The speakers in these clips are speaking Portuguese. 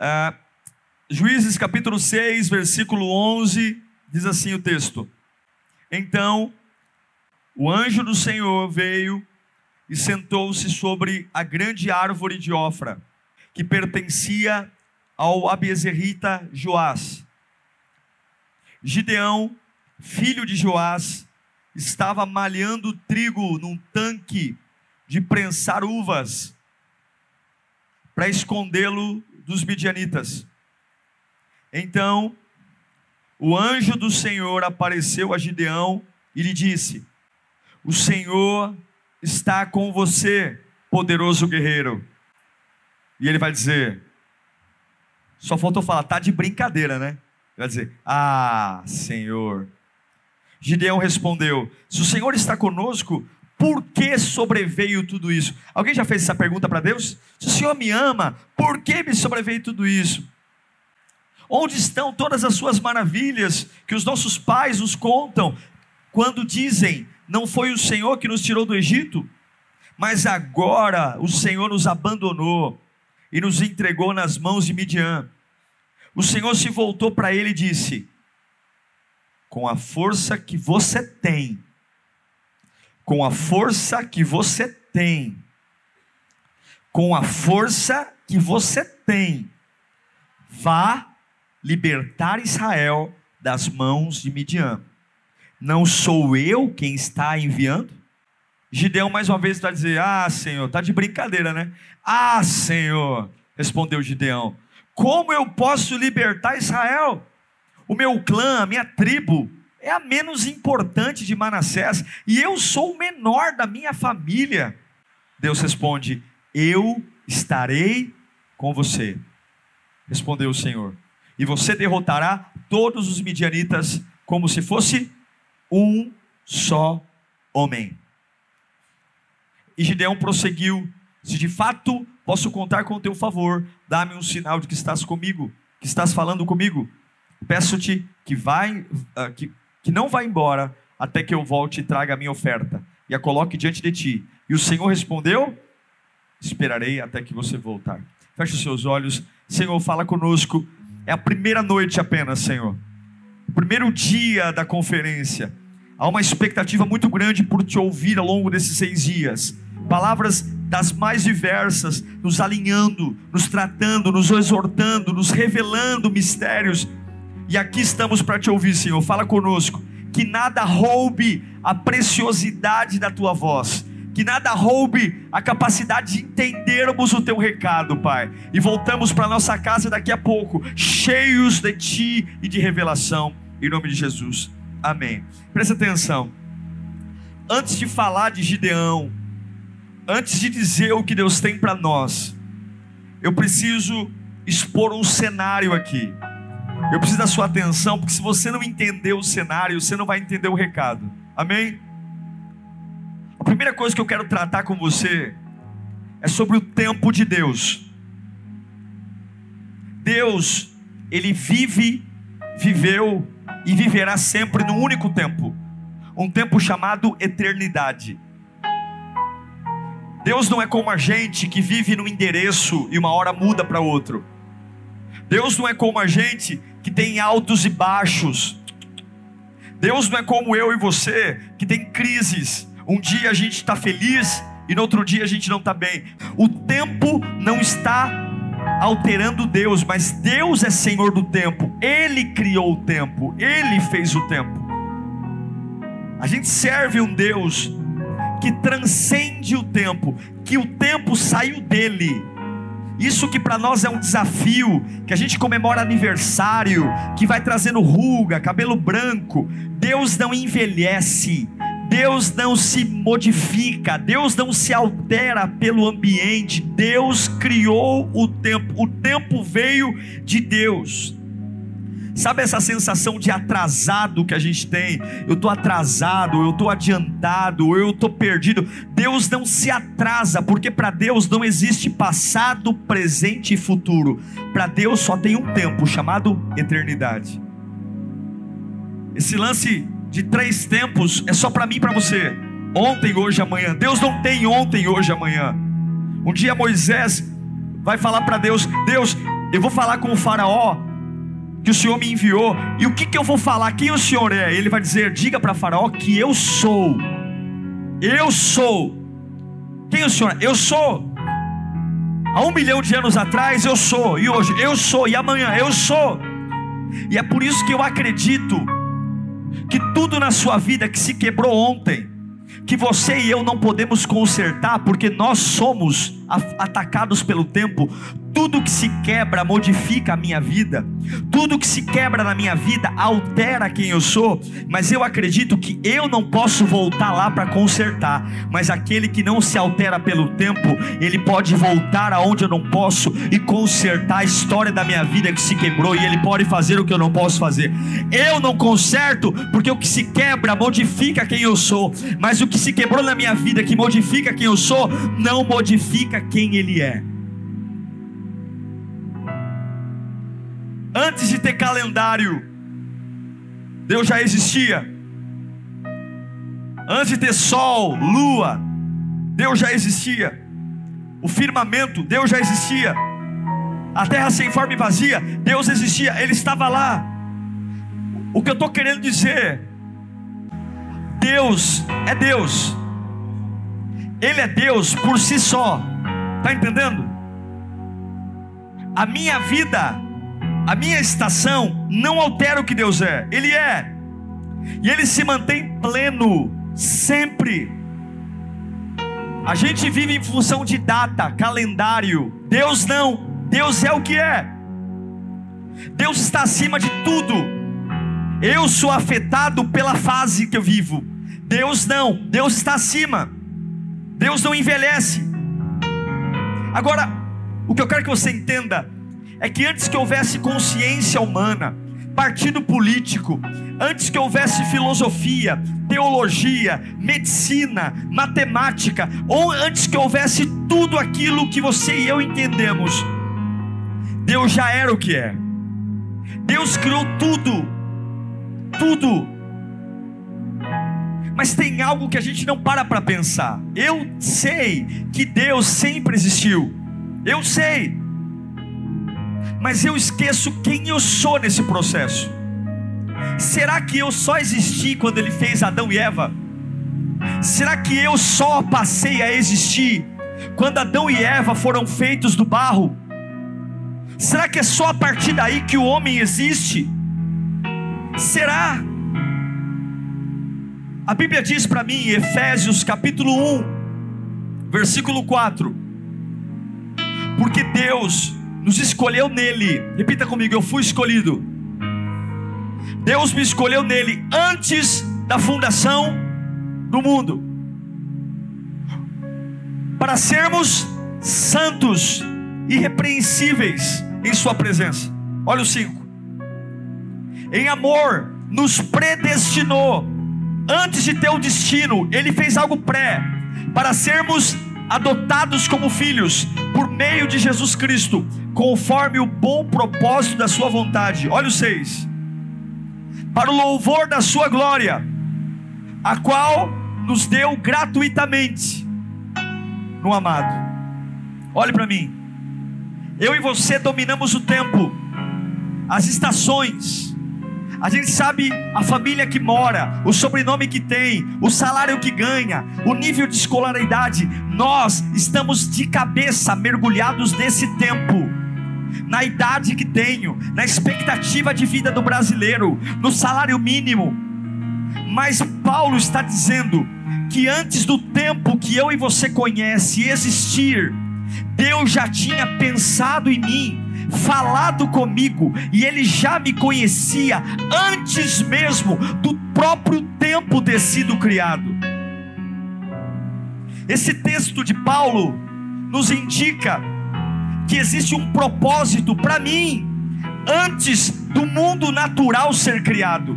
Uh, Juízes capítulo 6, versículo 11, diz assim o texto: Então o anjo do Senhor veio e sentou-se sobre a grande árvore de Ofra, que pertencia ao Abiezerita Joás. Gideão, filho de Joás, estava malhando trigo num tanque de prensar uvas para escondê-lo dos midianitas. Então, o anjo do Senhor apareceu a Gideão e lhe disse: O Senhor está com você, poderoso guerreiro. E ele vai dizer: Só faltou falar, tá de brincadeira, né? Vai dizer: Ah, Senhor. Gideão respondeu: Se o Senhor está conosco, por que sobreveio tudo isso? Alguém já fez essa pergunta para Deus? Se o Senhor me ama, por que me sobreveio tudo isso? Onde estão todas as suas maravilhas que os nossos pais nos contam quando dizem: Não foi o Senhor que nos tirou do Egito? Mas agora o Senhor nos abandonou e nos entregou nas mãos de Midian. O Senhor se voltou para ele e disse: Com a força que você tem, com a força que você tem, com a força que você tem, vá libertar Israel das mãos de Midian. Não sou eu quem está enviando? Gideão mais uma vez vai dizer: Ah, Senhor, tá de brincadeira, né? Ah, Senhor, respondeu Gideão: Como eu posso libertar Israel? O meu clã, a minha tribo, é a menos importante de Manassés, e eu sou o menor da minha família. Deus responde: Eu estarei com você. Respondeu o Senhor: E você derrotará todos os midianitas como se fosse um só homem. E Gideão prosseguiu: Se de fato posso contar com o teu favor, dá-me um sinal de que estás comigo, que estás falando comigo. Peço-te que vai, uh, que que não vai embora até que eu volte e traga a minha oferta e a coloque diante de ti. E o Senhor respondeu: Esperarei até que você voltar. Feche os seus olhos. Senhor, fala conosco. É a primeira noite apenas, Senhor. Primeiro dia da conferência. Há uma expectativa muito grande por te ouvir ao longo desses seis dias. Palavras das mais diversas, nos alinhando, nos tratando, nos exortando, nos revelando mistérios e aqui estamos para te ouvir, Senhor. Fala conosco. Que nada roube a preciosidade da tua voz. Que nada roube a capacidade de entendermos o teu recado, Pai. E voltamos para nossa casa daqui a pouco, cheios de ti e de revelação. Em nome de Jesus. Amém. Presta atenção. Antes de falar de Gideão, antes de dizer o que Deus tem para nós, eu preciso expor um cenário aqui. Eu preciso da sua atenção, porque se você não entender o cenário, você não vai entender o recado. Amém? A primeira coisa que eu quero tratar com você é sobre o tempo de Deus. Deus, ele vive, viveu e viverá sempre num único tempo, um tempo chamado eternidade. Deus não é como a gente que vive num endereço e uma hora muda para outro. Deus não é como a gente que tem altos e baixos. Deus não é como eu e você, que tem crises. Um dia a gente está feliz e no outro dia a gente não está bem. O tempo não está alterando Deus, mas Deus é Senhor do tempo. Ele criou o tempo, Ele fez o tempo. A gente serve um Deus que transcende o tempo, que o tempo saiu dele isso que para nós é um desafio, que a gente comemora aniversário, que vai trazendo ruga, cabelo branco. Deus não envelhece, Deus não se modifica, Deus não se altera pelo ambiente, Deus criou o tempo, o tempo veio de Deus. Sabe essa sensação de atrasado que a gente tem? Eu estou atrasado, eu estou adiantado, eu estou perdido. Deus não se atrasa, porque para Deus não existe passado, presente e futuro. Para Deus só tem um tempo chamado eternidade. Esse lance de três tempos é só para mim e para você. Ontem, hoje, amanhã. Deus não tem ontem, hoje, amanhã. Um dia Moisés vai falar para Deus: Deus, eu vou falar com o Faraó que o Senhor me enviou. E o que, que eu vou falar? Quem o Senhor é? Ele vai dizer: Diga para Faraó que eu sou. Eu sou. Quem o Senhor é? Eu sou. Há um milhão de anos atrás eu sou. E hoje eu sou. E amanhã eu sou. E é por isso que eu acredito que tudo na sua vida que se quebrou ontem, que você e eu não podemos consertar, porque nós somos atacados pelo tempo, tudo que se quebra modifica a minha vida, tudo que se quebra na minha vida altera quem eu sou, mas eu acredito que eu não posso voltar lá para consertar, mas aquele que não se altera pelo tempo, ele pode voltar aonde eu não posso e consertar a história da minha vida que se quebrou, e ele pode fazer o que eu não posso fazer. Eu não conserto, porque o que se quebra modifica quem eu sou, mas o que se quebrou na minha vida, que modifica quem eu sou, não modifica quem ele é. Ter calendário, Deus já existia. Antes de ter sol, lua, Deus já existia. O firmamento, Deus já existia. A terra sem forma e vazia, Deus existia, Ele estava lá. O que eu estou querendo dizer, Deus é Deus, Ele é Deus por si só, está entendendo? A minha vida a minha estação não altera o que Deus é, Ele é, e Ele se mantém pleno, sempre. A gente vive em função de data, calendário, Deus não, Deus é o que é, Deus está acima de tudo. Eu sou afetado pela fase que eu vivo, Deus não, Deus está acima, Deus não envelhece. Agora, o que eu quero que você entenda é que antes que houvesse consciência humana, partido político, antes que houvesse filosofia, teologia, medicina, matemática, ou antes que houvesse tudo aquilo que você e eu entendemos, Deus já era o que é. Deus criou tudo, tudo. Mas tem algo que a gente não para para pensar. Eu sei que Deus sempre existiu. Eu sei mas eu esqueço quem eu sou nesse processo. Será que eu só existi quando ele fez Adão e Eva? Será que eu só passei a existir quando Adão e Eva foram feitos do barro? Será que é só a partir daí que o homem existe? Será? A Bíblia diz para mim, em Efésios capítulo 1, versículo 4: Porque Deus nos escolheu nele. Repita comigo: eu fui escolhido. Deus me escolheu nele antes da fundação do mundo, para sermos santos, irrepreensíveis em Sua presença. Olha o 5. Em amor, nos predestinou, antes de ter o destino, Ele fez algo pré, para sermos adotados como filhos por meio de Jesus Cristo, conforme o bom propósito da Sua vontade. Olha o 6. Para o louvor da Sua glória, a qual nos deu gratuitamente no amado. Olhe para mim. Eu e você dominamos o tempo, as estações, a gente sabe a família que mora, o sobrenome que tem, o salário que ganha, o nível de escolaridade. Nós estamos de cabeça mergulhados nesse tempo. Na idade que tenho, na expectativa de vida do brasileiro, no salário mínimo. Mas Paulo está dizendo que antes do tempo que eu e você conhece existir, Deus já tinha pensado em mim falado comigo e ele já me conhecia antes mesmo do próprio tempo ter sido criado. Esse texto de Paulo nos indica que existe um propósito para mim antes do mundo natural ser criado.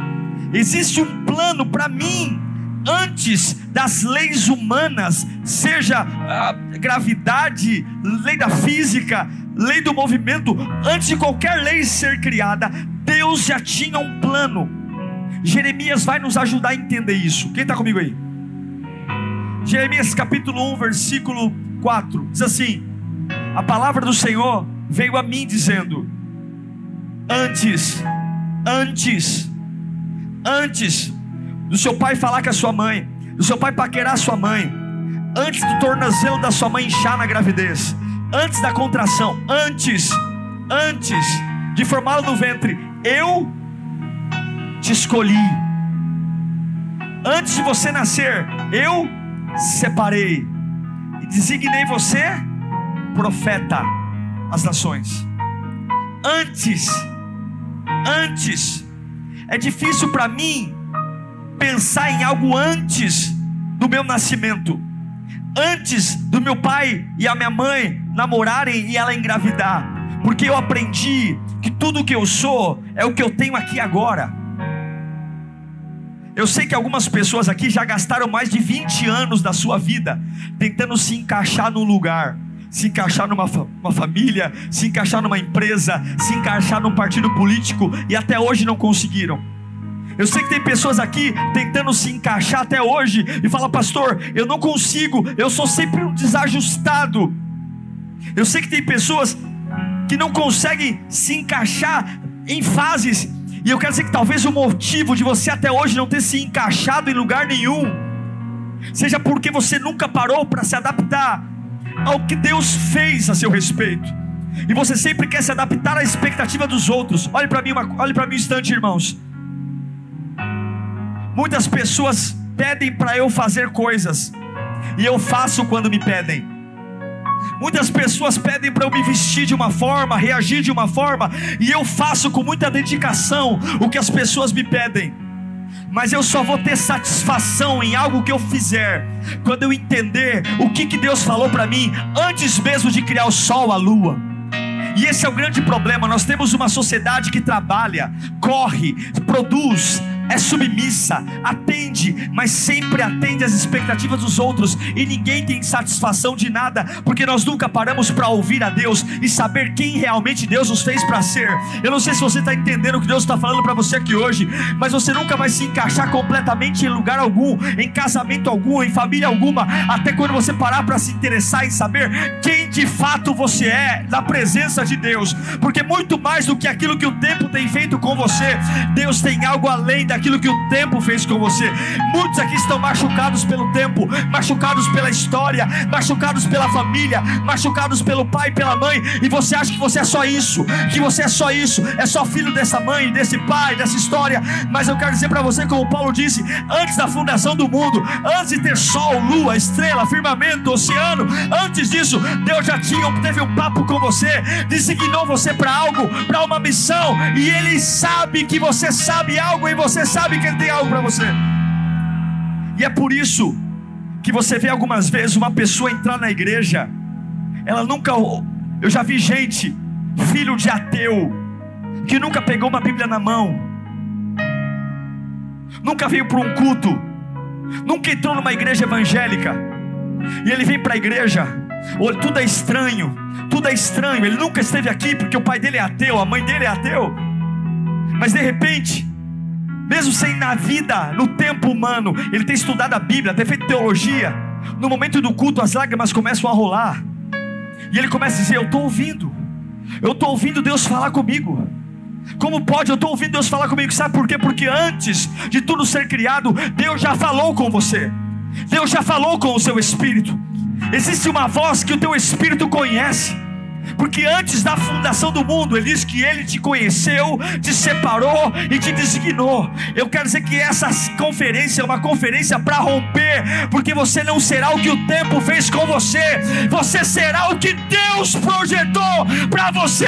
Existe um plano para mim antes das leis humanas, seja a gravidade, lei da física, lei do movimento, antes de qualquer lei ser criada, Deus já tinha um plano. Jeremias vai nos ajudar a entender isso. Quem está comigo aí? Jeremias capítulo 1, versículo 4 diz assim: A palavra do Senhor veio a mim dizendo: Antes, antes, antes do seu pai falar com a sua mãe, do seu pai paquerar a sua mãe, antes do tornozelo da sua mãe inchar na gravidez, antes da contração, antes, antes de formá-lo no ventre, eu te escolhi. Antes de você nascer, eu separei. E designei você profeta às nações. Antes, antes, é difícil para mim pensar em algo antes do meu nascimento, antes do meu pai e a minha mãe namorarem e ela engravidar, porque eu aprendi que tudo que eu sou é o que eu tenho aqui agora. Eu sei que algumas pessoas aqui já gastaram mais de 20 anos da sua vida tentando se encaixar num lugar, se encaixar numa uma família, se encaixar numa empresa, se encaixar num partido político e até hoje não conseguiram. Eu sei que tem pessoas aqui tentando se encaixar até hoje e fala, pastor, eu não consigo, eu sou sempre um desajustado. Eu sei que tem pessoas que não conseguem se encaixar em fases e eu quero dizer que talvez o motivo de você até hoje não ter se encaixado em lugar nenhum, seja porque você nunca parou para se adaptar ao que Deus fez a seu respeito. E você sempre quer se adaptar à expectativa dos outros. Olhe para mim, olhe para mim um instante, irmãos. Muitas pessoas pedem para eu fazer coisas, e eu faço quando me pedem. Muitas pessoas pedem para eu me vestir de uma forma, reagir de uma forma, e eu faço com muita dedicação o que as pessoas me pedem. Mas eu só vou ter satisfação em algo que eu fizer quando eu entender o que, que Deus falou para mim antes mesmo de criar o sol, a lua. E esse é o grande problema. Nós temos uma sociedade que trabalha, corre, produz, é submissa, atende, mas sempre atende às expectativas dos outros, e ninguém tem satisfação de nada, porque nós nunca paramos para ouvir a Deus e saber quem realmente Deus nos fez para ser. Eu não sei se você está entendendo o que Deus está falando para você aqui hoje, mas você nunca vai se encaixar completamente em lugar algum, em casamento algum, em família alguma, até quando você parar para se interessar em saber quem de fato você é na presença de Deus, porque muito mais do que aquilo que o tempo tem feito com você, Deus tem algo além da daquilo que o tempo fez com você. Muitos aqui estão machucados pelo tempo, machucados pela história, machucados pela família, machucados pelo pai e pela mãe, e você acha que você é só isso, que você é só isso, é só filho dessa mãe, desse pai, dessa história. Mas eu quero dizer para você, como Paulo disse, antes da fundação do mundo, antes de ter sol, lua, estrela, firmamento, oceano, antes disso, Deus já tinha, teve um papo com você, designou você para algo, para uma missão, e Ele sabe que você sabe algo em você sabe que Ele tem algo para você. E é por isso que você vê algumas vezes uma pessoa entrar na igreja, ela nunca. Eu já vi gente, filho de ateu, que nunca pegou uma Bíblia na mão, nunca veio para um culto, nunca entrou numa igreja evangélica, e ele vem para a igreja, tudo é estranho, tudo é estranho. Ele nunca esteve aqui porque o pai dele é ateu, a mãe dele é ateu, mas de repente, mesmo sem na vida, no tempo humano, ele tem estudado a Bíblia, tem feito teologia. No momento do culto, as lágrimas começam a rolar, e ele começa a dizer: Eu estou ouvindo, eu estou ouvindo Deus falar comigo. Como pode? Eu estou ouvindo Deus falar comigo, sabe por quê? Porque antes de tudo ser criado, Deus já falou com você, Deus já falou com o seu espírito. Existe uma voz que o teu espírito conhece porque antes da fundação do mundo, Ele diz que Ele te conheceu, te separou e te designou. Eu quero dizer que essa conferência é uma conferência para romper, porque você não será o que o tempo fez com você, você será o que Deus projetou para você.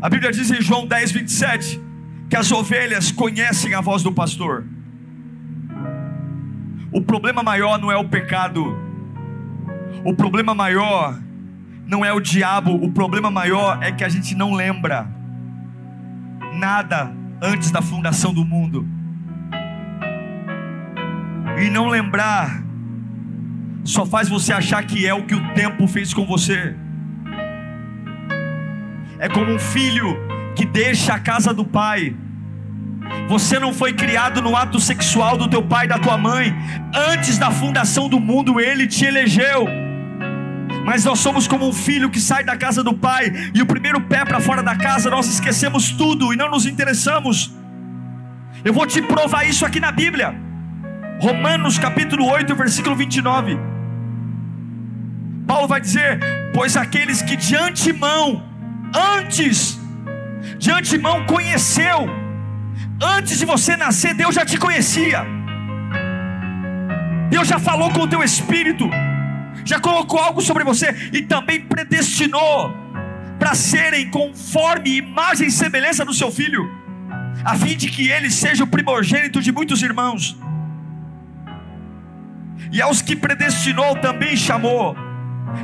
A Bíblia diz em João 10, 27 que as ovelhas conhecem a voz do pastor. O problema maior não é o pecado, o problema maior não é o diabo, o problema maior é que a gente não lembra nada antes da fundação do mundo. E não lembrar só faz você achar que é o que o tempo fez com você. É como um filho que deixa a casa do pai. Você não foi criado no ato sexual do teu pai e da tua mãe. Antes da fundação do mundo, ele te elegeu. Mas nós somos como um filho que sai da casa do pai e o primeiro pé para fora da casa nós esquecemos tudo e não nos interessamos. Eu vou te provar isso aqui na Bíblia. Romanos capítulo 8, versículo 29. Paulo vai dizer: Pois aqueles que de antemão, antes, de antemão conheceu, antes de você nascer, Deus já te conhecia, Deus já falou com o teu espírito, já colocou algo sobre você e também predestinou para serem conforme imagem e semelhança do seu filho, a fim de que ele seja o primogênito de muitos irmãos. E aos que predestinou também chamou,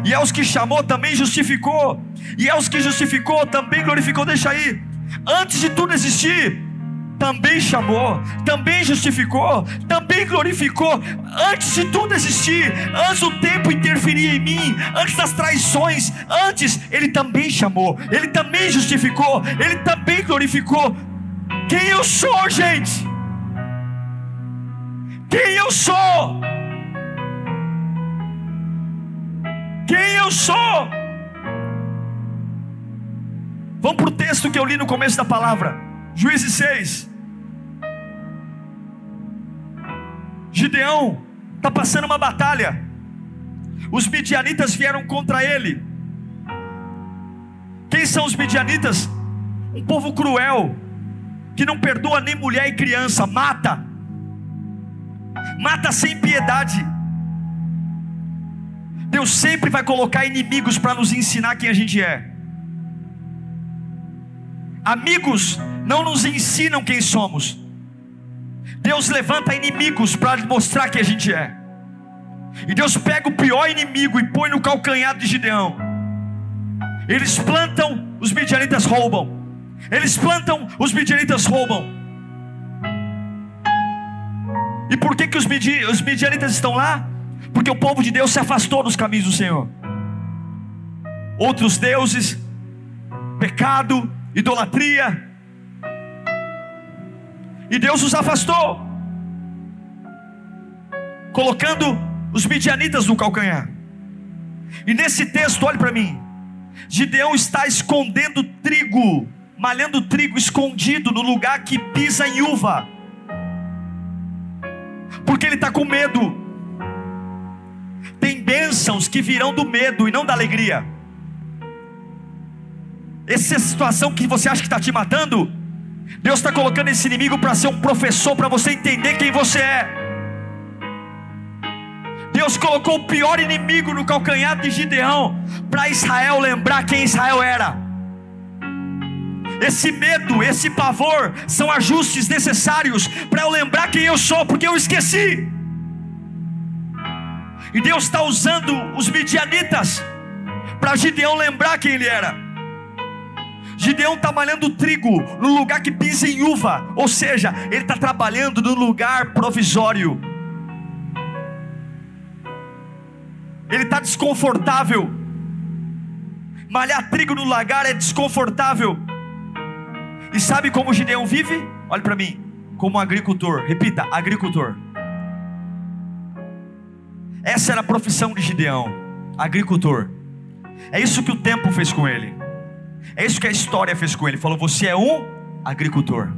e aos que chamou também justificou, e aos que justificou também glorificou. Deixa aí, antes de tudo existir, também chamou, também justificou, também glorificou, antes de tudo existir, antes do tempo interferir em mim, antes das traições, antes Ele também chamou, Ele também justificou, Ele também glorificou. Quem eu sou, gente? Quem eu sou? Quem eu sou. Vamos para o texto que eu li no começo da palavra, Juízes 6. Gideão está passando uma batalha. Os midianitas vieram contra ele. Quem são os midianitas? Um povo cruel, que não perdoa nem mulher e criança, mata, mata sem piedade. Deus sempre vai colocar inimigos para nos ensinar quem a gente é. Amigos não nos ensinam quem somos. Deus levanta inimigos para mostrar quem a gente é. E Deus pega o pior inimigo e põe no calcanhar de Gideão. Eles plantam, os midianitas roubam. Eles plantam, os midianitas roubam. E por que, que os, midianitas estão lá? Porque o povo de Deus se afastou dos caminhos do Senhor. Outros deuses, pecado, idolatria, e Deus os afastou, colocando os midianitas no calcanhar. E nesse texto, olhe para mim: Gideão está escondendo trigo, malhando trigo escondido no lugar que pisa em uva, porque ele está com medo bênçãos que virão do medo e não da alegria. Essa situação que você acha que está te matando, Deus está colocando esse inimigo para ser um professor, para você entender quem você é. Deus colocou o pior inimigo no calcanhar de Gideão, para Israel lembrar quem Israel era. Esse medo, esse pavor, são ajustes necessários para eu lembrar quem eu sou, porque eu esqueci. E Deus está usando os midianitas para Gideão lembrar quem ele era. Gideão está malhando trigo no lugar que pisa em uva, ou seja, ele está trabalhando no lugar provisório. Ele está desconfortável. Malhar trigo no lagar é desconfortável. E sabe como Gideão vive? Olhe para mim, como agricultor. Repita, agricultor. Essa era a profissão de Gideão, agricultor. É isso que o tempo fez com ele. É isso que a história fez com ele. Falou: Você é um agricultor.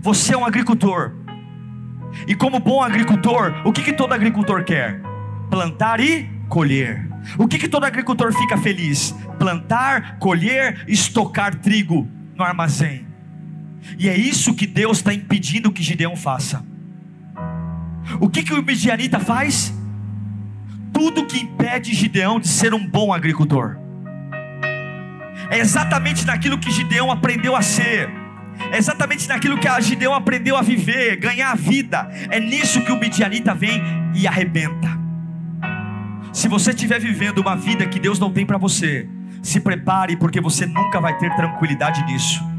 Você é um agricultor. E como bom agricultor, o que, que todo agricultor quer? Plantar e colher. O que, que todo agricultor fica feliz? Plantar, colher, estocar trigo no armazém. E é isso que Deus está impedindo que Gideão faça. O que, que o midianita faz? Tudo que impede Gideão de ser um bom agricultor. É exatamente naquilo que Gideão aprendeu a ser. É exatamente naquilo que a Gideão aprendeu a viver, ganhar a vida. É nisso que o midianita vem e arrebenta. Se você estiver vivendo uma vida que Deus não tem para você, se prepare, porque você nunca vai ter tranquilidade nisso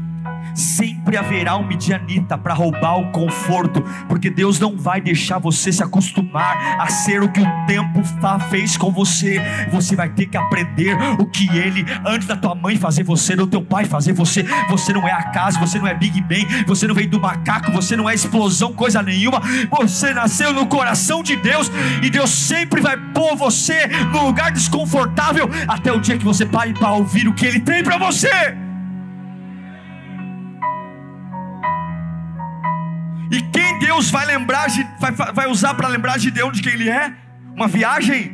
sempre haverá um midianita para roubar o conforto, porque Deus não vai deixar você se acostumar a ser o que o tempo fez com você. Você vai ter que aprender o que Ele, antes da tua mãe fazer você, do teu pai fazer você. Você não é acaso, você não é Big Bang, você não veio do macaco, você não é explosão, coisa nenhuma. Você nasceu no coração de Deus e Deus sempre vai pôr você no lugar desconfortável até o dia que você pare para ouvir o que Ele tem para você. E quem Deus vai lembrar, vai, vai usar para lembrar Gideão de quem ele é? Uma viagem,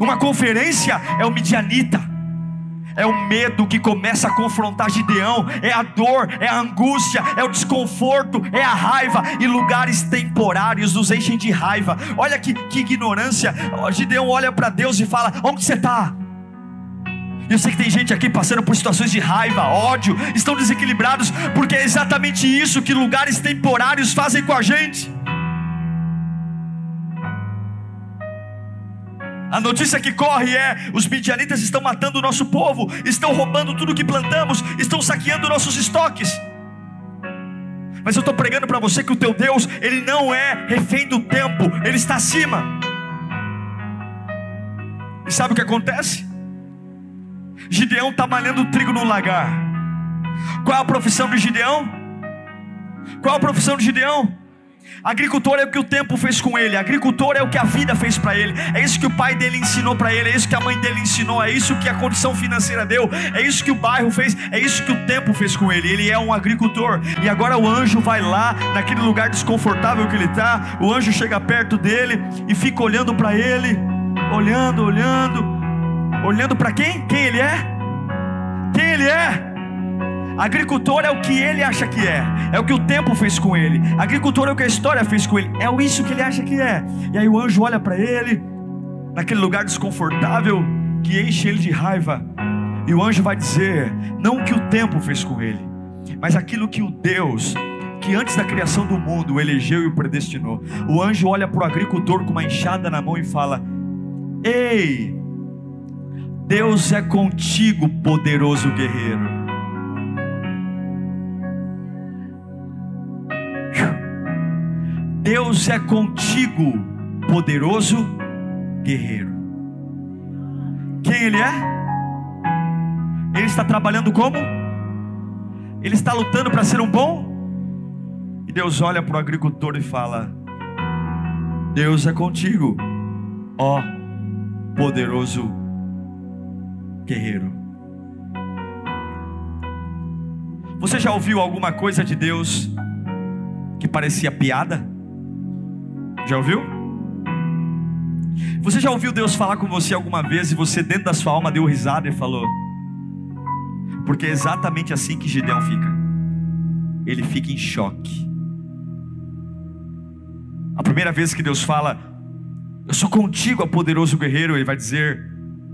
uma conferência, é o midianita. É o medo que começa a confrontar Gideão, é a dor, é a angústia, é o desconforto, é a raiva, e lugares temporários nos enchem de raiva. Olha que, que ignorância. Gideão olha para Deus e fala: Onde você está? Eu sei que tem gente aqui passando por situações de raiva, ódio, estão desequilibrados, porque é exatamente isso que lugares temporários fazem com a gente. A notícia que corre é: os midianitas estão matando o nosso povo, estão roubando tudo que plantamos, estão saqueando nossos estoques. Mas eu estou pregando para você que o teu Deus, ele não é refém do tempo, ele está acima. E sabe o que acontece? Gideão está malhando trigo no lagar. Qual é a profissão de Gideão? Qual é a profissão de Gideão? Agricultor é o que o tempo fez com ele, agricultor é o que a vida fez para ele, é isso que o pai dele ensinou para ele, é isso que a mãe dele ensinou, é isso que a condição financeira deu, é isso que o bairro fez, é isso que o tempo fez com ele. Ele é um agricultor, e agora o anjo vai lá, naquele lugar desconfortável que ele está. O anjo chega perto dele e fica olhando para ele, olhando, olhando, Olhando para quem? Quem ele é? Quem ele é? Agricultor é o que ele acha que é, é o que o tempo fez com ele. Agricultor é o que a história fez com ele, é isso que ele acha que é. E aí o anjo olha para ele, naquele lugar desconfortável que enche ele de raiva, e o anjo vai dizer: não o que o tempo fez com ele, mas aquilo que o Deus que antes da criação do mundo o elegeu e o predestinou. O anjo olha para o agricultor com uma enxada na mão e fala: Ei, Deus é contigo, poderoso guerreiro. Deus é contigo, poderoso guerreiro. Quem Ele é? Ele está trabalhando como? Ele está lutando para ser um bom? E Deus olha para o agricultor e fala: Deus é contigo, ó poderoso guerreiro guerreiro. Você já ouviu alguma coisa de Deus que parecia piada? Já ouviu? Você já ouviu Deus falar com você alguma vez e você dentro da sua alma deu risada e falou? Porque é exatamente assim que Gideão fica. Ele fica em choque. A primeira vez que Deus fala, eu sou contigo, ó poderoso guerreiro, ele vai dizer,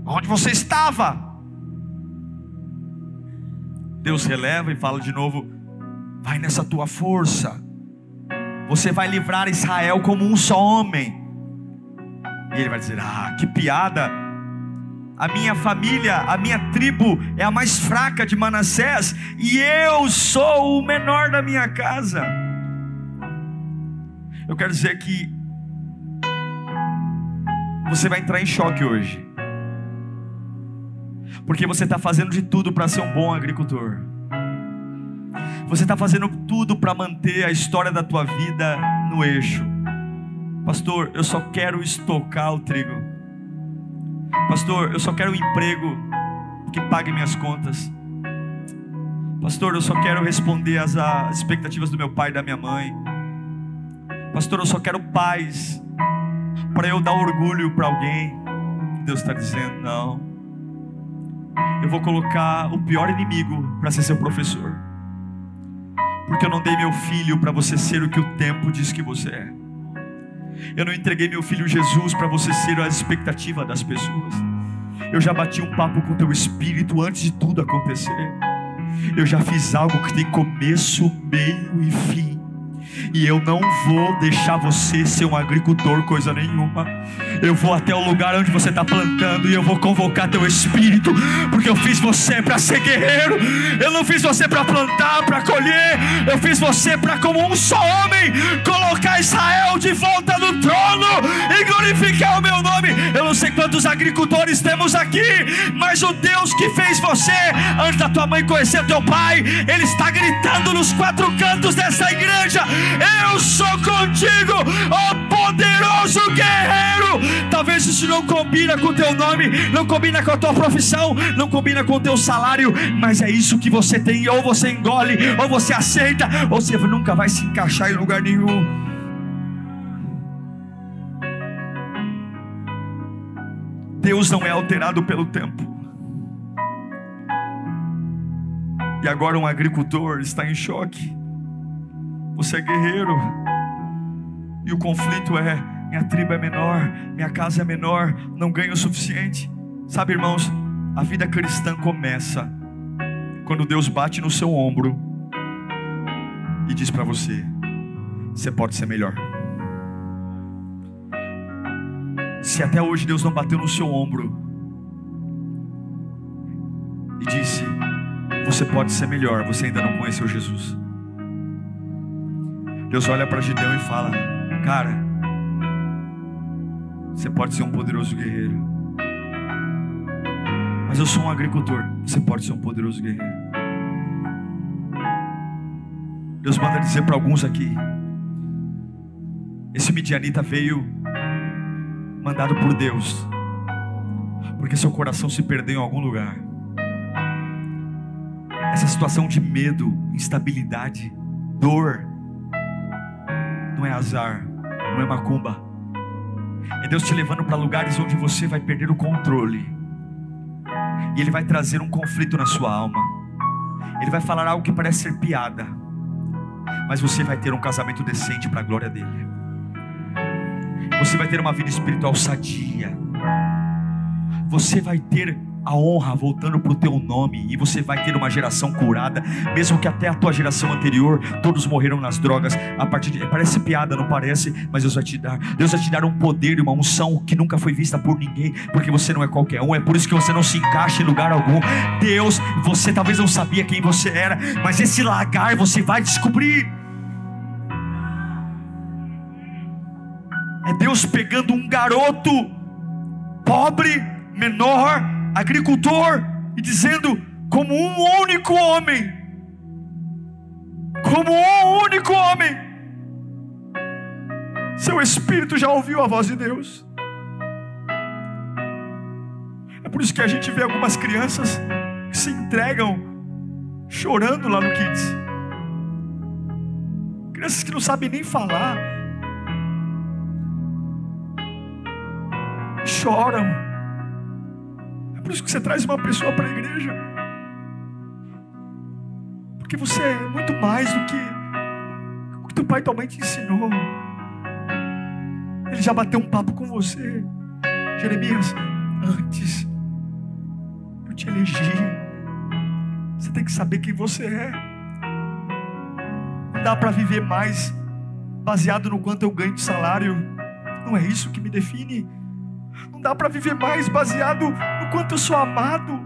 onde você estava? Deus releva e fala de novo: vai nessa tua força, você vai livrar Israel como um só homem. E ele vai dizer: ah, que piada. A minha família, a minha tribo é a mais fraca de Manassés, e eu sou o menor da minha casa. Eu quero dizer que você vai entrar em choque hoje porque você está fazendo de tudo para ser um bom agricultor. Você está fazendo tudo para manter a história da tua vida no eixo. Pastor, eu só quero estocar o trigo. Pastor, eu só quero um emprego que pague minhas contas. Pastor, eu só quero responder às, às expectativas do meu pai e da minha mãe. Pastor, eu só quero paz para eu dar orgulho para alguém. Deus está dizendo: não eu vou colocar o pior inimigo para ser seu professor. Porque eu não dei meu filho para você ser o que o tempo diz que você é. Eu não entreguei meu filho Jesus para você ser a expectativa das pessoas. Eu já bati um papo com teu espírito antes de tudo acontecer. Eu já fiz algo que tem começo, meio e fim. E eu não vou deixar você ser um agricultor, coisa nenhuma. Eu vou até o lugar onde você está plantando e eu vou convocar teu espírito, porque eu fiz você para ser guerreiro. Eu não fiz você para plantar, para colher. Eu fiz você para, como um só homem, colocar Israel de volta no trono e glorificar o meu nome. Eu não sei quantos agricultores temos aqui, mas o Deus que fez você antes da tua mãe conhecer teu pai, ele está gritando nos quatro cantos dessa igreja: Eu sou contigo, ó poderoso guerreiro. Talvez isso não combina com o teu nome, não combina com a tua profissão, não combina com o teu salário, mas é isso que você tem, ou você engole, ou você aceita, ou você nunca vai se encaixar em lugar nenhum. Deus não é alterado pelo tempo. E agora um agricultor está em choque. Você é guerreiro. E o conflito é: minha tribo é menor, minha casa é menor, não ganho o suficiente. Sabe, irmãos, a vida cristã começa quando Deus bate no seu ombro e diz para você: você pode ser melhor. Se até hoje Deus não bateu no seu ombro e disse: você pode ser melhor, você ainda não conheceu Jesus. Deus olha para Gideão e fala: Cara, você pode ser um poderoso guerreiro. Mas eu sou um agricultor. Você pode ser um poderoso guerreiro. Deus manda dizer para alguns aqui: Esse midianita veio mandado por Deus, porque seu coração se perdeu em algum lugar. Essa situação de medo, instabilidade, dor, não é azar, não é macumba. É Deus te levando para lugares onde você vai perder o controle. E Ele vai trazer um conflito na sua alma. Ele vai falar algo que parece ser piada. Mas você vai ter um casamento decente para a glória dele. Você vai ter uma vida espiritual sadia. Você vai ter a honra voltando para o teu nome e você vai ter uma geração curada, mesmo que até a tua geração anterior todos morreram nas drogas. A partir de parece piada, não parece, mas Deus vai te dar. Deus vai te dar um poder e uma unção que nunca foi vista por ninguém, porque você não é qualquer um. É por isso que você não se encaixa em lugar algum. Deus, você talvez não sabia quem você era, mas esse lagar você vai descobrir. É Deus pegando um garoto pobre, menor, agricultor, e dizendo: como um único homem, como um único homem, seu espírito já ouviu a voz de Deus. É por isso que a gente vê algumas crianças que se entregam chorando lá no Kids. Crianças que não sabem nem falar, choram por isso que você traz uma pessoa para a igreja. Porque você é muito mais do que o que teu pai e tua mãe te ensinou. Ele já bateu um papo com você. Jeremias, antes eu te elegi. Você tem que saber quem você é. Não dá para viver mais baseado no quanto eu ganho de salário. Não é isso que me define. Não dá para viver mais baseado quanto eu sou amado.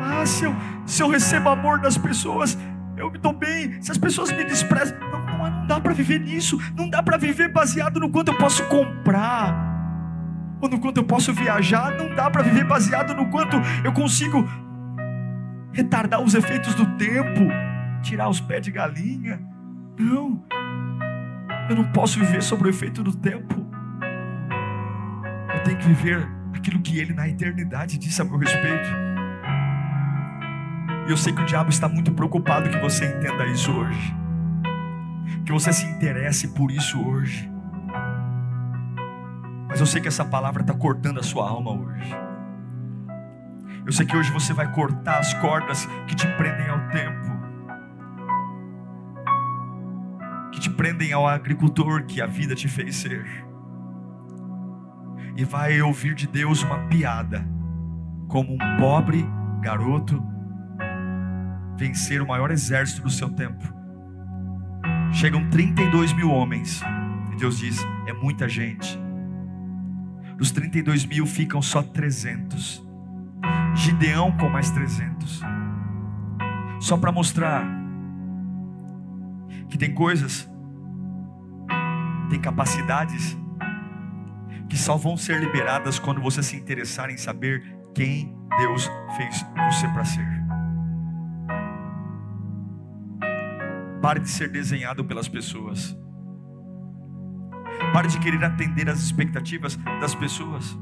Ah, se eu, se eu recebo amor das pessoas, eu me dou bem. Se as pessoas me desprezam, não, não, não dá para viver nisso. Não dá para viver baseado no quanto eu posso comprar ou no quanto eu posso viajar. Não dá para viver baseado no quanto eu consigo retardar os efeitos do tempo, tirar os pés de galinha. Não, eu não posso viver sobre o efeito do tempo. Eu tenho que viver aquilo que Ele na eternidade disse a meu respeito. E eu sei que o diabo está muito preocupado que você entenda isso hoje, que você se interesse por isso hoje. Mas eu sei que essa palavra está cortando a sua alma hoje. Eu sei que hoje você vai cortar as cordas que te prendem ao tempo, que te prendem ao agricultor que a vida te fez ser. E vai ouvir de Deus uma piada, como um pobre garoto vencer o maior exército do seu tempo. Chegam 32 mil homens, e Deus diz: é muita gente. Dos 32 mil ficam só 300. Gideão com mais 300. Só para mostrar que tem coisas, tem capacidades que só vão ser liberadas quando você se interessar em saber quem Deus fez você para ser. Pare de ser desenhado pelas pessoas. Pare de querer atender às expectativas das pessoas.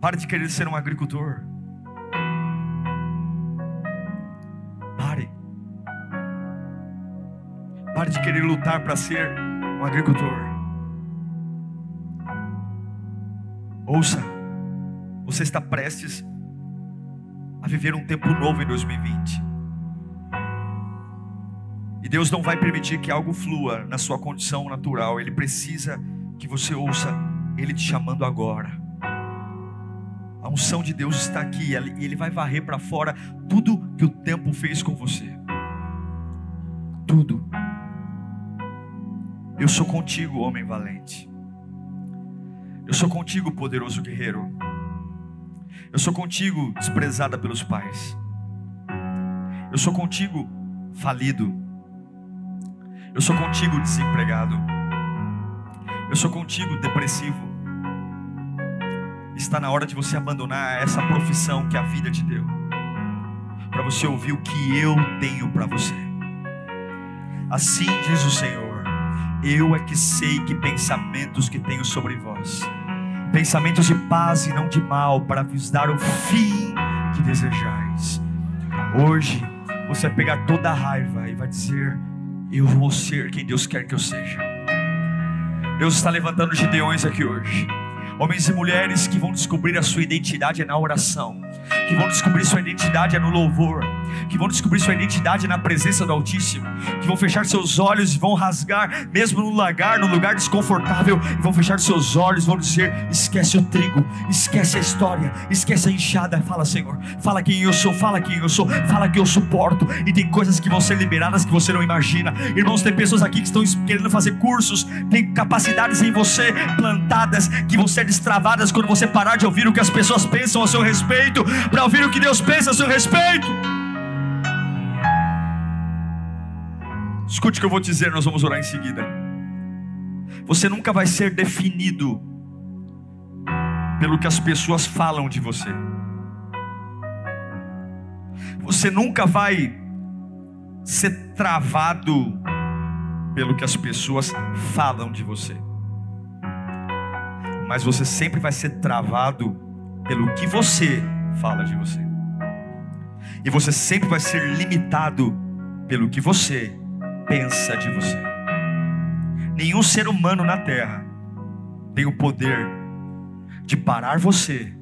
Pare de querer ser um agricultor. Pare. Pare de querer lutar para ser um agricultor. Ouça, você está prestes a viver um tempo novo em 2020. E Deus não vai permitir que algo flua na sua condição natural. Ele precisa que você ouça Ele te chamando agora. A unção de Deus está aqui e Ele vai varrer para fora tudo que o tempo fez com você. Tudo. Eu sou contigo, homem valente. Eu sou contigo, poderoso guerreiro. Eu sou contigo, desprezada pelos pais. Eu sou contigo, falido. Eu sou contigo, desempregado. Eu sou contigo, depressivo. Está na hora de você abandonar essa profissão que a vida te deu, para você ouvir o que eu tenho para você. Assim diz o Senhor: Eu é que sei que pensamentos que tenho sobre vós, pensamentos de paz e não de mal, para vos dar o fim que desejais. Hoje você vai pegar toda a raiva e vai dizer: eu vou ser quem Deus quer que eu seja. Deus está levantando Gideões aqui hoje. Homens e mulheres que vão descobrir a sua identidade na oração, que vão descobrir sua identidade no louvor, que vão descobrir sua identidade na presença do Altíssimo, que vão fechar seus olhos e vão rasgar, mesmo no lagar, no lugar desconfortável, e vão fechar seus olhos, vão dizer: esquece o trigo, esquece a história, esquece a enxada. Fala, Senhor, fala quem eu sou, fala quem eu sou, fala que eu suporto. E tem coisas que vão ser liberadas que você não imagina. Irmãos, tem pessoas aqui que estão querendo fazer cursos, tem capacidades em você plantadas que vão ser destravadas quando você parar de ouvir o que as pessoas pensam a seu respeito, para ouvir o que Deus pensa a seu respeito. Escute o que eu vou dizer, nós vamos orar em seguida. Você nunca vai ser definido pelo que as pessoas falam de você. Você nunca vai ser travado pelo que as pessoas falam de você. Mas você sempre vai ser travado pelo que você fala de você. E você sempre vai ser limitado pelo que você pensa de você. Nenhum ser humano na terra tem o poder de parar você,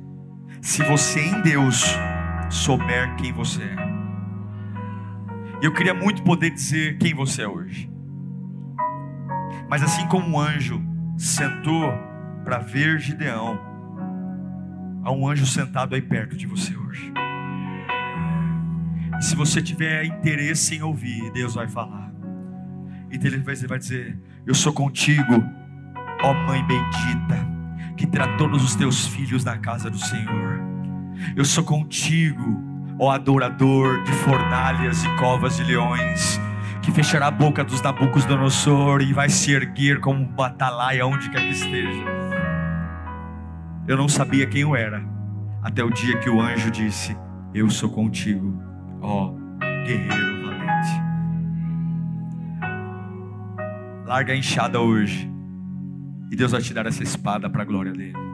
se você em Deus souber quem você é. Eu queria muito poder dizer quem você é hoje. Mas assim como um anjo sentou para ver Gideão, há um anjo sentado aí perto de você hoje. E se você tiver interesse em ouvir, Deus vai falar. E ele vai dizer: Eu sou contigo, ó Mãe bendita, que terá todos os teus filhos na casa do Senhor. Eu sou contigo, ó adorador de fornalhas e covas de leões, que fechará a boca dos Nabucodonosor e vai se erguer como um batalaia onde quer que esteja. Eu não sabia quem eu era, até o dia que o anjo disse: Eu sou contigo, ó guerreiro Larga a enxada hoje. E Deus vai te dar essa espada para a glória dele.